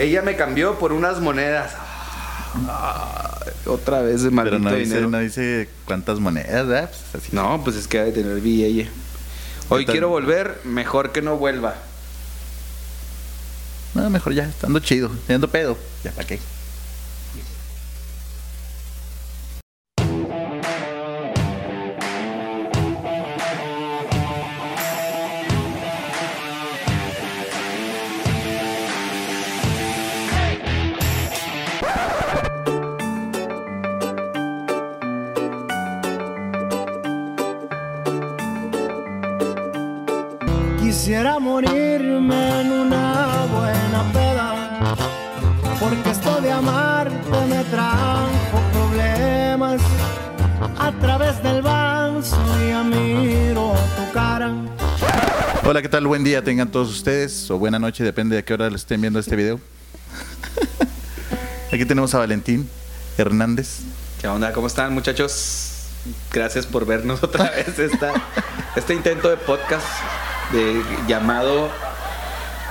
Ella me cambió por unas monedas. Ah, otra vez de maldito Pero no dice, dinero. no dice cuántas monedas, ¿verdad? Pues así. No, pues es que ha de tener billete. Hoy quiero volver, mejor que no vuelva. No, mejor ya, estando chido, teniendo pedo. Ya, ¿para qué? Morirme en una buena peda, porque esto de amarte me trajo problemas. A través del vaso ya miro tu cara. Hola, ¿qué tal? Buen día tengan todos ustedes, o buena noche, depende de qué hora les estén viendo este video. Aquí tenemos a Valentín Hernández. ¿Qué onda? ¿Cómo están, muchachos? Gracias por vernos otra vez esta, este intento de podcast de, llamado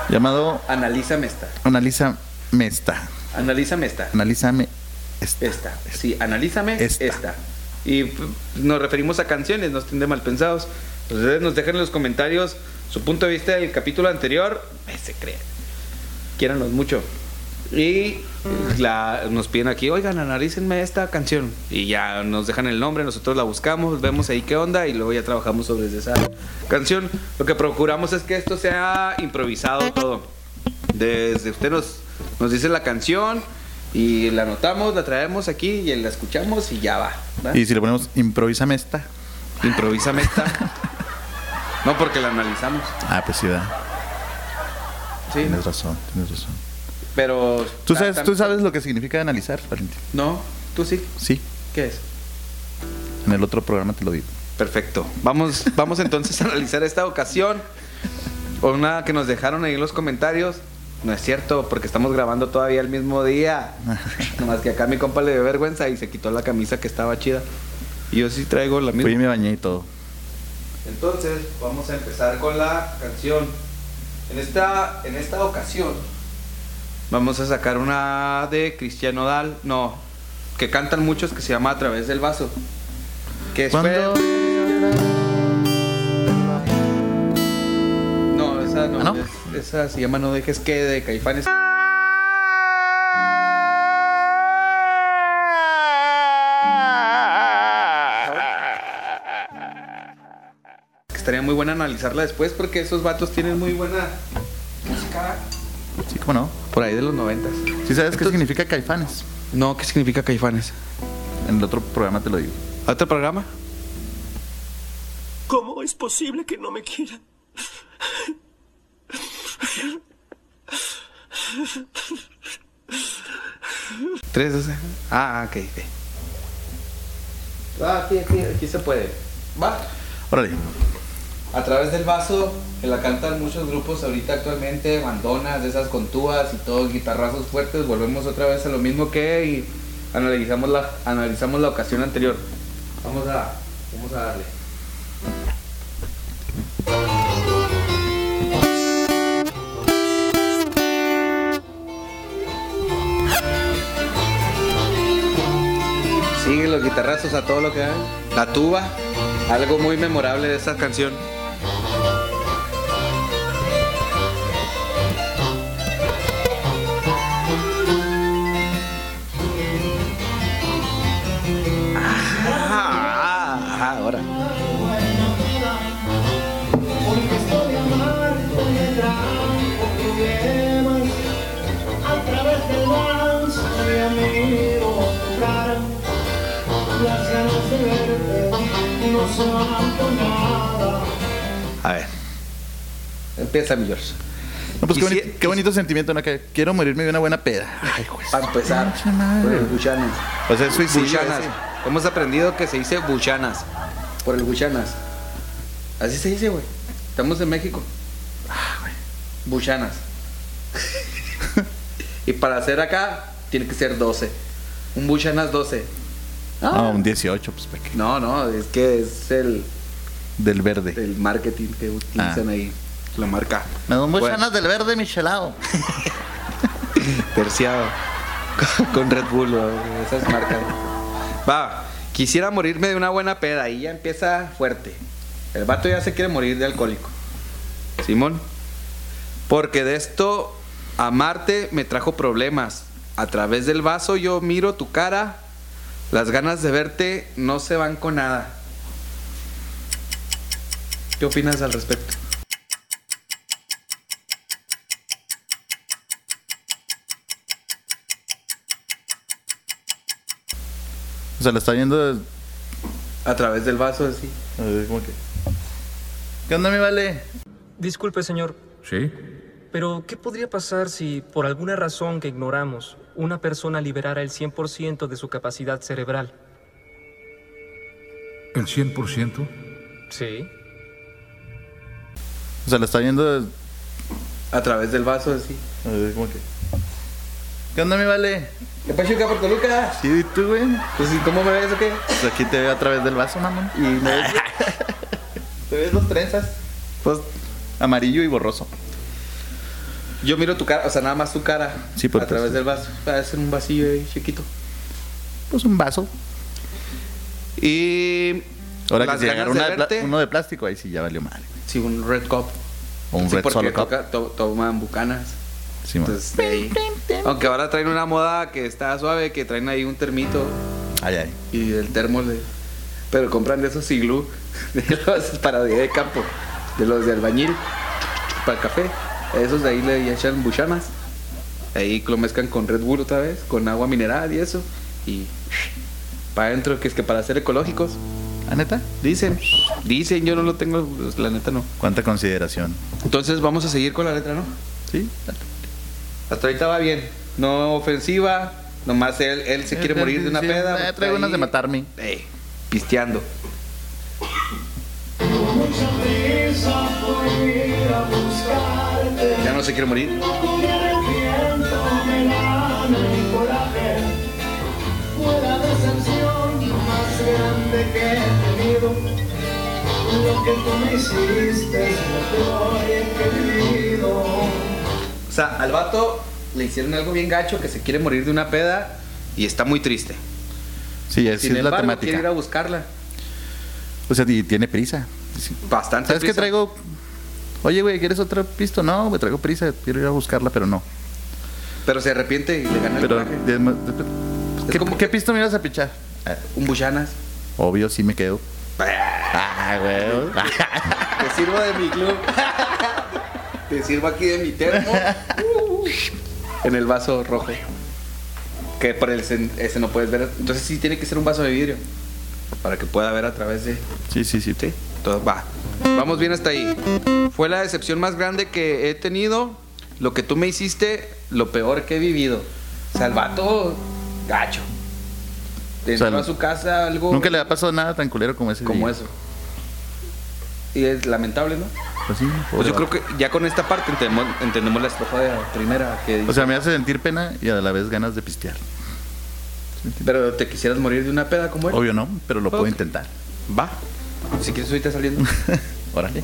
Llamado Analízame esta. Analiza Mesta. Analízame esta. Analízame esta. Esta. Sí, analízame Esta. esta. Y nos referimos a canciones, no estén de mal pensados. Ustedes nos dejan en los comentarios su punto de vista del capítulo anterior. Se creen. Quiéranos mucho. Y la, nos piden aquí, oigan, analícenme esta canción. Y ya nos dejan el nombre, nosotros la buscamos, vemos ahí qué onda y luego ya trabajamos sobre esa canción. Lo que procuramos es que esto sea improvisado todo. Desde usted nos, nos dice la canción y la anotamos, la traemos aquí y la escuchamos y ya va. Y si le ponemos Improvísame esta. Improvísame esta. No, porque la analizamos. Ah, pues sí, da. Sí, Tienes razón, tienes razón. Pero... ¿Tú sabes, ¿Tú sabes lo que significa analizar, Valentín? No, tú sí. Sí, ¿Qué es? en el otro programa te lo digo. Perfecto. Vamos, vamos entonces a analizar esta ocasión. Una que nos dejaron ahí en los comentarios. No es cierto, porque estamos grabando todavía el mismo día. Nomás que acá mi compa le dio vergüenza y se quitó la camisa que estaba chida. Y yo sí traigo la Fui y misma. me bañé y todo. Entonces, vamos a empezar con la canción. En esta, en esta ocasión, vamos a sacar una de Cristiano Dal. No, que cantan muchos que se llama A través del vaso. Que es. No, esa no. ¿Ah, no? es- esa se llama No dejes que de Caifanes. Estaría muy buena analizarla después porque esos vatos tienen muy buena música Sí, ¿cómo no? por ahí de los noventas. ¿Sí sabes qué significa caifanes? No, ¿qué significa Caifanes? En el otro programa te lo digo. ¿Otro programa? ¿Cómo es posible que no me quiera? Tres, doce. Ah, ok. ok. Ah, aquí, aquí, aquí se puede. Va. Órale. A través del vaso, que la cantan muchos grupos ahorita actualmente, bandonas, esas con tubas y todo, guitarrazos fuertes, volvemos otra vez a lo mismo que y analizamos la, analizamos la ocasión anterior. Vamos a, vamos a darle. Siguen los guitarrazos a todo lo que hay. La tuba, algo muy memorable de esta canción. Ya miro tu cara. Las ganas de verte no se van por nada. A ver. Empieza mi George. No, pues qué, si- boni- qué bonito sentimiento, ¿no? Que quiero morirme de una buena peda. Ay, güey. Para empezar, por el buchanas. O sea, es suicidio. Buchanas. ese. Hemos aprendido que se dice buchanas. Por el buchanas. Así se dice, güey. Estamos en México. Ah, Buchanas. y para hacer acá, tiene que ser 12. Un buchanas 12. Ah, un 18, pues, ¿para qué? No, no, es que es el, Del verde. el marketing que utilizan Ah. ahí. La marca. Me da muchas Bueno. ganas del verde michelado. Terciado. Con Red Bull o esas marcas. Va, quisiera morirme de una buena peda. Ahí ya empieza fuerte. El vato ya se quiere morir de alcohólico. Simón. Porque de esto, amarte me trajo problemas. A través del vaso yo miro tu cara. Las ganas de verte no se van con nada. ¿Qué opinas al respecto? O sea, lo está viendo. A través del vaso, así. ver, que. ¿Qué onda, mi vale? Disculpe, señor, ¿Sí? pero ¿qué podría pasar si, por alguna razón que ignoramos, una persona liberara el 100% de su capacidad cerebral? ¿El 100%? Sí. O sea, lo está viendo. A través del vaso, así. ver, que. ¿Qué onda, mi vale? ¿Qué pachuca por Toluca? Sí, ¿y tú, güey? Pues, ¿y ¿cómo me ves o qué? Pues aquí te veo a través del vaso, mamón. Y me ves ¿Te ves dos trenzas? Pues amarillo y borroso. Yo miro tu cara, o sea, nada más tu cara. Sí, A través del vaso. Parece un vasillo ahí, chiquito. Pues un vaso. Y. Ahora que si agarra de verte- uno de plástico, ahí sí ya valió madre. Sí, un red cup. O un sí, red solo cup. to- toman bucanas. Sí. Entonces, de ahí. Aunque ahora traen una moda que está suave, que traen ahí un termito Ay, ay. y el termo de. Pero compran de esos iglú, de los para día de campo, de los de albañil, para el café. Esos de ahí le echan buchanas. Ahí lo mezclan con Red Bull otra vez, con agua mineral y eso. Y para adentro, que es que para ser ecológicos. ¿Ah, neta? Dicen, dicen, yo no lo tengo, pues, la neta no. ¿Cuánta consideración? Entonces vamos a seguir con la letra, ¿no? Sí. Hasta ahorita va bien. No ofensiva. Nomás él, él se quiere morir de una peda. eh, traigo unas de matarme. eh, pisteando. Que he vivido. O sea, al vato le hicieron algo bien gacho que se quiere morir de una peda y está muy triste. Sí, Sin es la embargo, quiere ir a temática. buscarla. O sea, y tiene prisa. Bastante ¿Sabes prisa. traigo? Oye, güey, ¿quieres otra pisto? No, güey, traigo prisa. Quiero ir a buscarla, pero no. Pero se arrepiente y le gana el Pero, coraje. de- de- Es ¿qué, como qué que- pisto me ibas a pichar? Ah, Un buchanas. obvio, sí me quedo. Ah, güey. Te sirvo de mi club. Te sirvo aquí de mi termo. en el vaso rojo. Que por el ese no puedes ver. Entonces sí tiene que ser un vaso de vidrio. Para que pueda ver a través de. Sí, sí, sí. Sí. Va. Vamos bien hasta ahí. Fue la decepción más grande que he tenido. Lo que tú me hiciste, lo peor que he vivido. O sea, el vato gacho. Entró O sea, a su casa algo Nunca le ha pasado nada tan culero como ese como día. eso. Y es lamentable, ¿no? Pues sí, Pues yo creo que ya con esta parte entendemos, entendemos la estrofa de la primera que dice, O sea, me hace sentir pena y a la vez ganas de pistear. pero te quisieras morir de una peda como él. Obvio no, pero lo puedo intentar. Va. Si quieres ahorita saliendo. Órale.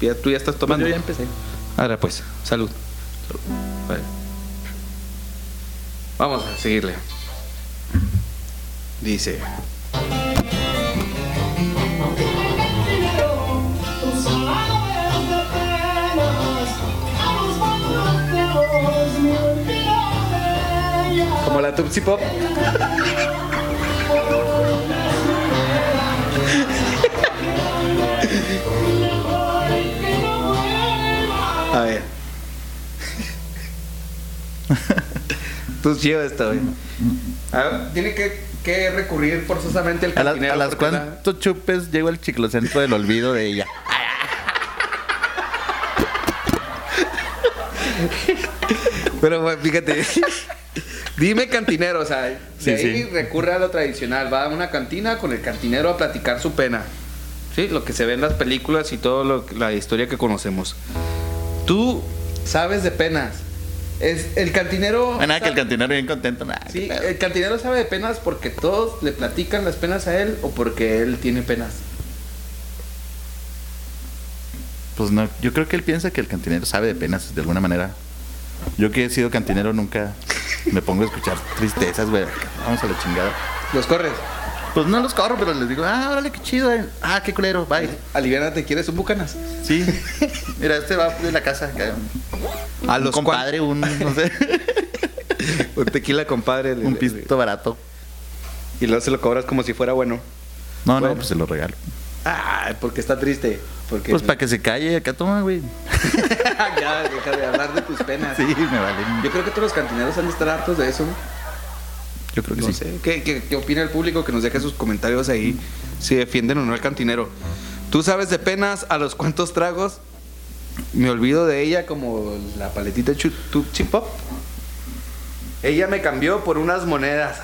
Ya- tú ya estás tomando. Pues yo ya empecé. Ahora pues, salud. Vale. Vamos a seguirle. Dice. Como la Tupsi Pop. A ver. Tú chido esto, güey. A ver, tiene que, que recurrir forzosamente el A, la- cantinero a las la- cuantos chupes llego al chiclocentro del olvido de ella. Pero bueno, fíjate. Dime cantinero, o sea, de Sí, ahí sí. recurre a lo tradicional. Va a una cantina con el cantinero a platicar su pena. Sí, lo que se ve en las películas y toda la historia que conocemos. Tú sabes de penas. Es el cantinero. No, nada, que el cantinero bien contento. Nada, Sí, el cantinero sabe de penas porque todos le platican las penas a él o porque él tiene penas. Pues no, yo creo que él piensa que el cantinero sabe de penas de alguna manera. Yo que he sido cantinero nunca me pongo a escuchar tristezas, güey. Vamos a la chingada. Los corres. Pues no los corro, pero les digo, ah, órale, qué chido. eh. Ah, qué culero, bye. Aliviánate, ¿quieres un bucanas? Sí. Mira, este va de la casa. acá. A un los compadre, un, no sé, Un tequila, compadre. le- un pisto barato. Y luego se lo cobras como si fuera bueno. No, Bueno. no, pues se lo regalo. Ah, porque está triste. Porque Pues para que se calle, acá toma, güey. ya, deja de hablar de tus penas. Sí, me vale. Yo creo que todos los cantineros han de estar hartos de eso. Yo creo que No sí. sé. ¿Qué, qué, qué opina el público? Que nos deje sus comentarios ahí. Si defienden o no al cantinero. ¿Tú sabes de penas a los cuantos tragos? Me olvido de ella como la paletita chu- tu- chip pop. Ella me cambió por unas monedas.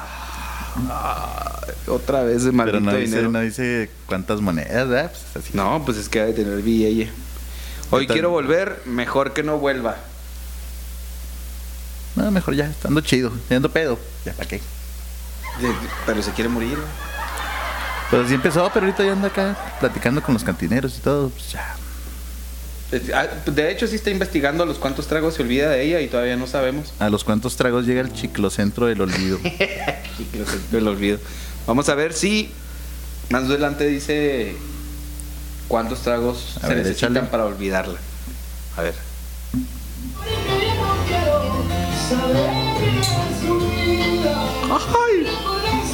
Ah, otra vez de maldito Pero no dice, dinero. no dice cuántas monedas, ¿verdad? Pues así. No, pues es que ha de tener billete. Hoy quiero volver, mejor que no vuelva. No, mejor ya, estando chido, teniendo pedo. Ya, ¿para qué? De- Pero se quiere morir. Pues así empezó, pero ahorita ya anda acá platicando con los cantineros y todo. Pues ya. Ah, De hecho, sí está investigando a los cuantos tragos se olvida de ella y todavía no sabemos. A los cuantos tragos llega el chiclocentro del olvido. Sí, siempre lo olvido. Vamos a ver si más adelante dice cuántos tragos A se ver, necesitan échale. para olvidarla. A ver. Porque yo no quiero saber de su vida. Por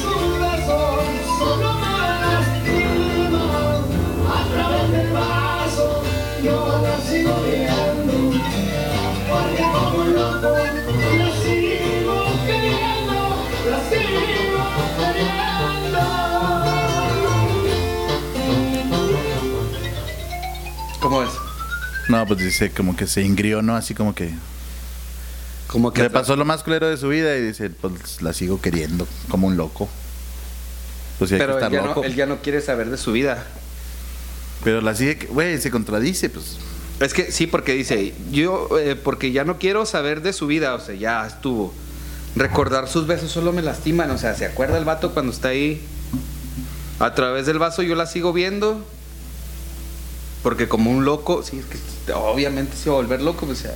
su razón solo me lastima. A través del vaso yo la sigo viendo. Porque como un loco la sigo queriendo. La sigo queriendo. ¿Cómo es? No, pues dice como que se ingrió, ¿no? Así como que Como que le pasó lo más culero de su vida y dice, pues la sigo queriendo, como un loco. Pues sí, hay Pero que él estar ya, loco. no, él ya no quiere saber de su vida. Pero la sigue, güey, se contradice, pues. Es que sí, porque dice, yo, eh, porque ya no quiero saber de su vida, o sea, ya estuvo. Recordar sus besos solo me lastiman, o sea, ¿se acuerda el vato cuando está ahí? A través del vaso yo la sigo viendo. Porque como un loco, sí, es que obviamente se va a volver loco, o sea.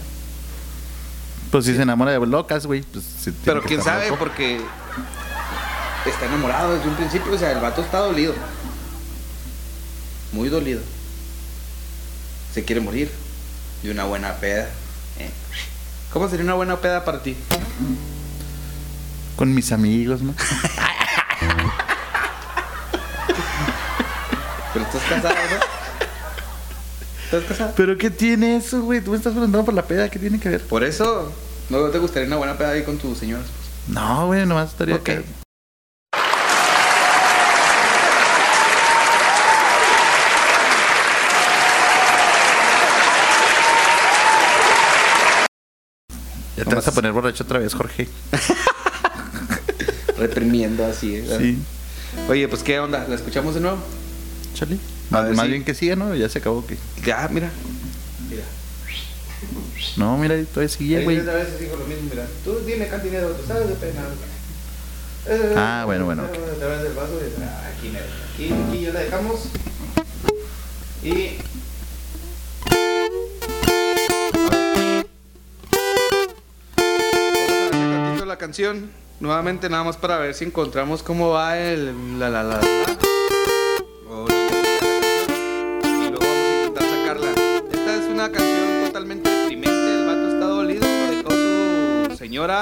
Pues si se enamora de locas, güey. Pues, Pero quién sabe, loco. porque está enamorado desde un principio, o sea, el vato está dolido. Muy dolido. Se quiere morir de una buena peda. ¿eh? ¿Cómo sería una buena peda para ti? Con mis amigos, ¿no? Pero estás casado, ¿no? ¿Estás casado? ¿Pero qué tiene eso, güey? Tú me estás preguntando por la peda, ¿qué tiene que ver? Por eso, ¿no te gustaría una buena peda ahí con tu señora? esposa? No, güey, nomás estaría Ok. acá. Ya te vas a poner borracho otra vez, Jorge. Reprimiendo así. ¿eh? Sí. Oye, pues qué onda, ¿la escuchamos de nuevo? Chale. Más, ver, más sí. bien que siga, ¿no? Ya se acabó que. Ya, mira. Mira. No, mira, todavía seguía, güey. a veces digo lo mismo, mira. Tú dime, cantinero, tú sabes de pena. Eh, Ah, bueno, bueno, ok. A través del vaso y- ah, aquí. Aquí, aquí ya la dejamos. Y. Vamos a ver tantito la canción. Nuevamente, nada más para ver si encontramos cómo va el. La la la la.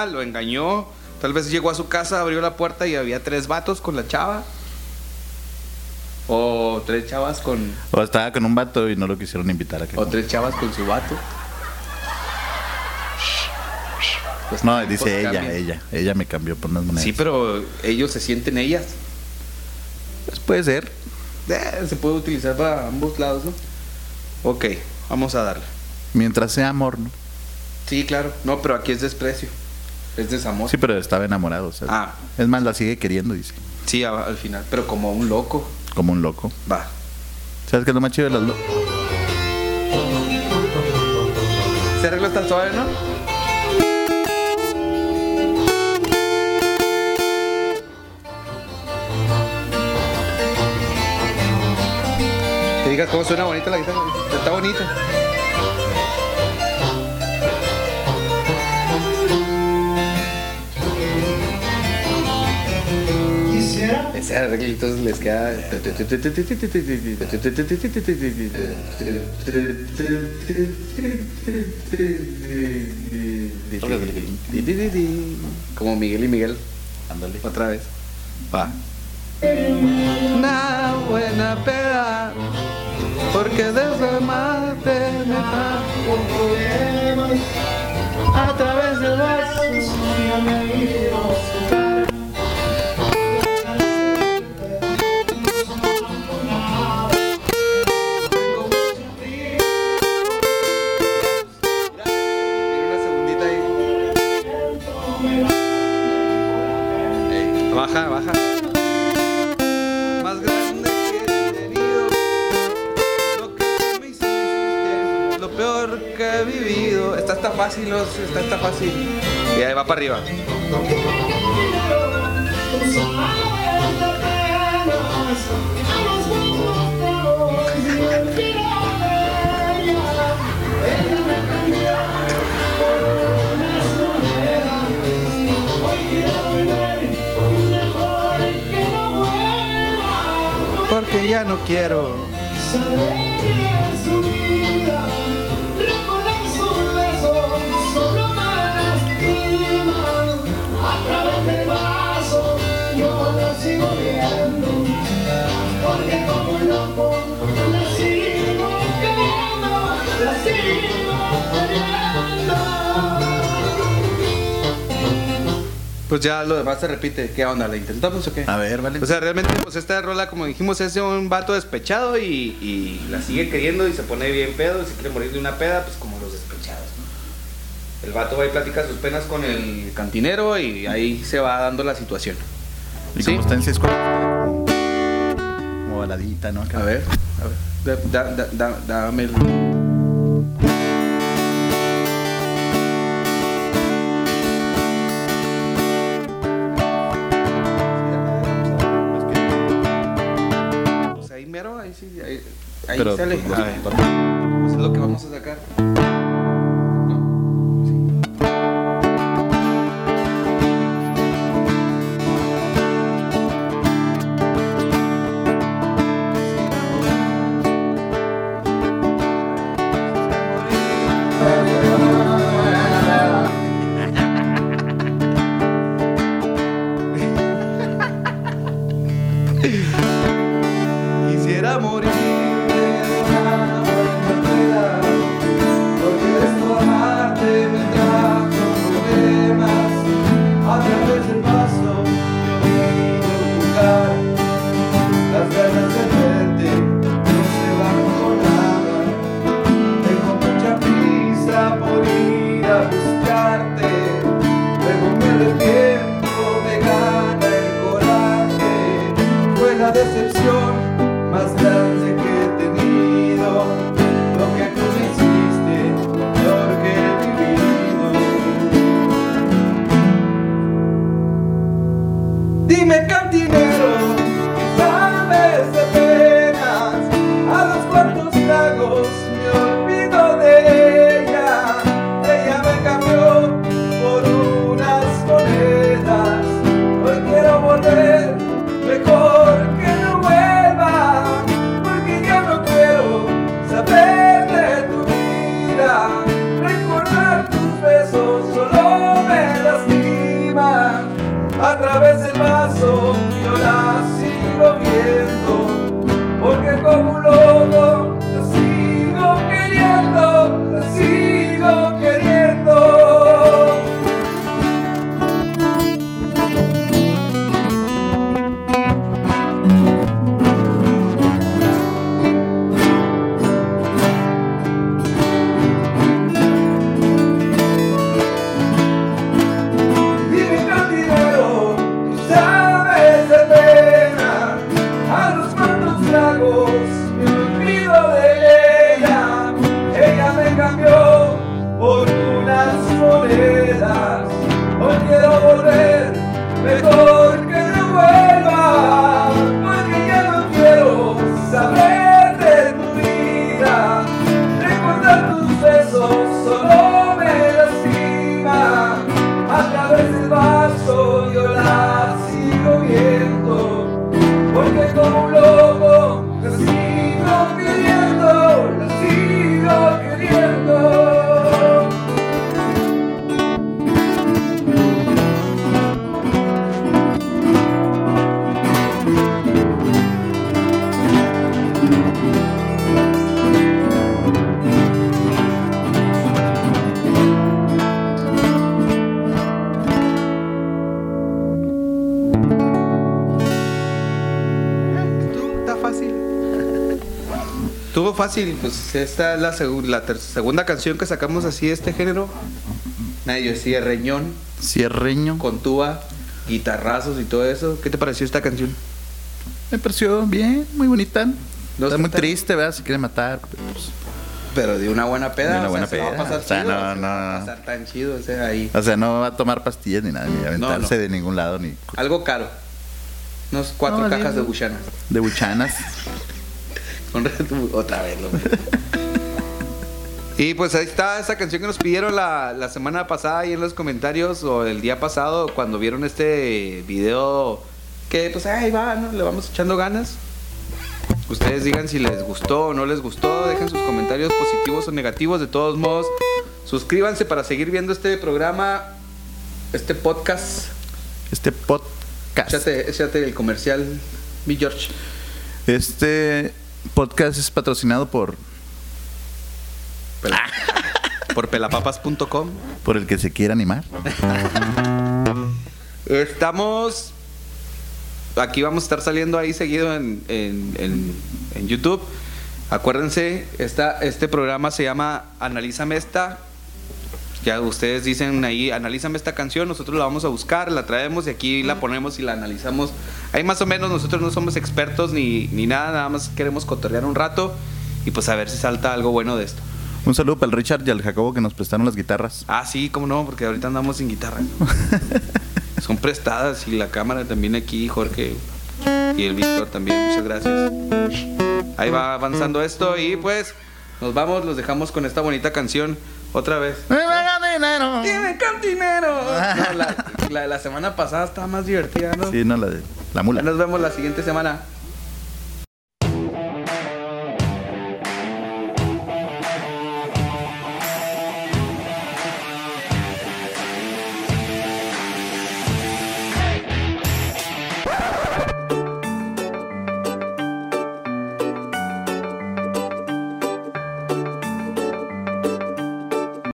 Lo engañó. Tal vez llegó a su casa, abrió la puerta y había tres vatos con la chava. O tres chavas con. O estaba con un vato y no lo quisieron invitar a que. O tres chavas con su vato. Los No, dice ella, cambian. ella. Ella me cambió por unas monedas. Sí, pero ellos se sienten ellas. Pues puede ser. Eh, se puede utilizar para ambos lados, ¿no? Ok, vamos a darle. Mientras sea amor, ¿no? Sí, claro. No, pero aquí es desprecio. Es desamor. Sí, pero estaba enamorado. Ah. Es más, la sigue queriendo, dice. Sí, al final. Pero como un loco. Como un loco. Va. ¿Sabes qué es lo más chido de las locas? ¿Se arregla tan suave, no? Te digas cómo suena bonita la guitarra. Está bonita. Arreglitos les queda. Como Miguel y Miguel. Ándale. Otra vez. Va. Una buena peda. Porque desde Marte me trajo problemas a través del vaso. mi amigo Baja, baja. Más grande que he tenido. Lo que me hiciste. Lo peor que he vivido. Esta está fácil, esta está fácil. Y ahí va para arriba. Tú ya no quiero. Pues ya lo demás se repite. ¿Qué onda? ¿La intentamos o qué? A ver, vale. O sea, realmente, pues esta rola, como dijimos, es de un vato despechado y, y la sigue queriendo y se pone bien pedo y se quiere morir de una peda, pues como los despechados, ¿no? El vato va y platica sus penas con el cantinero y ahí se va dando la situación. y sí. como está en seis como, baladita, ¿no? Acá. A ver, a ver, da- da- da- da- dame el... ahí Pero, sale. pues, A ver, pues es lo que vamos a sacar. Cuantos tragos me fácil, pues esta es la, segunda canción que sacamos así de este género. Medio cierreñón, Cierreño. con tuba, guitarrazos y todo eso. ¿Qué te pareció esta canción? Me pareció bien, muy bonita. No Está muy triste, ¿verdad? Si quiere matar. pero, pues, Pero de una buena peda. De una o sea, buena se va a peda, pasar o sea, chido, no, se va a pasar tan chido, o sea, ahí. o sea, no va a tomar pastillas ni nada, ni aventarse no. de ningún lado, ni Algo caro. Unos cuatro cajas de buchanas. de buchanas. Otra vez, loco. Y pues ahí está esa canción que nos pidieron la, la semana pasada ahí en los comentarios o el día pasado cuando vieron este video que pues ahí va, ¿no? Le vamos echando ganas. Ustedes digan si les gustó o no les gustó, dejen sus comentarios positivos o negativos. De todos modos, suscríbanse para seguir viendo este programa, este podcast. Este podcast. Échate, échate el comercial, mi George. Este podcast es patrocinado por, Pela- por pelapapas.com. por el que se quiera animar. Estamos. Aquí vamos a estar saliendo ahí seguido en, en- en- en YouTube. Acuérdense, esta, este programa se llama Analízame esta. Ya ustedes dicen ahí, analízame esta canción, nosotros la vamos a buscar, la traemos y aquí la ponemos y la analizamos. Ahí más o menos nosotros no somos expertos ni, ni nada, nada más queremos cotorrear un rato y pues a ver si salta algo bueno de esto. Un saludo para el Richard y al Jacobo que nos prestaron las guitarras. Ah, sí, cómo no, porque ahorita andamos sin guitarra. Son prestadas y la cámara también aquí, Jorge. Y el Víctor también, muchas gracias. Ahí va avanzando esto y pues nos vamos, los dejamos con esta bonita canción otra vez. ¡Tiene cantinero! No, la, la de la semana pasada estaba más divertida, ¿no? Sí, no, la de la mula. Nos vemos la siguiente semana.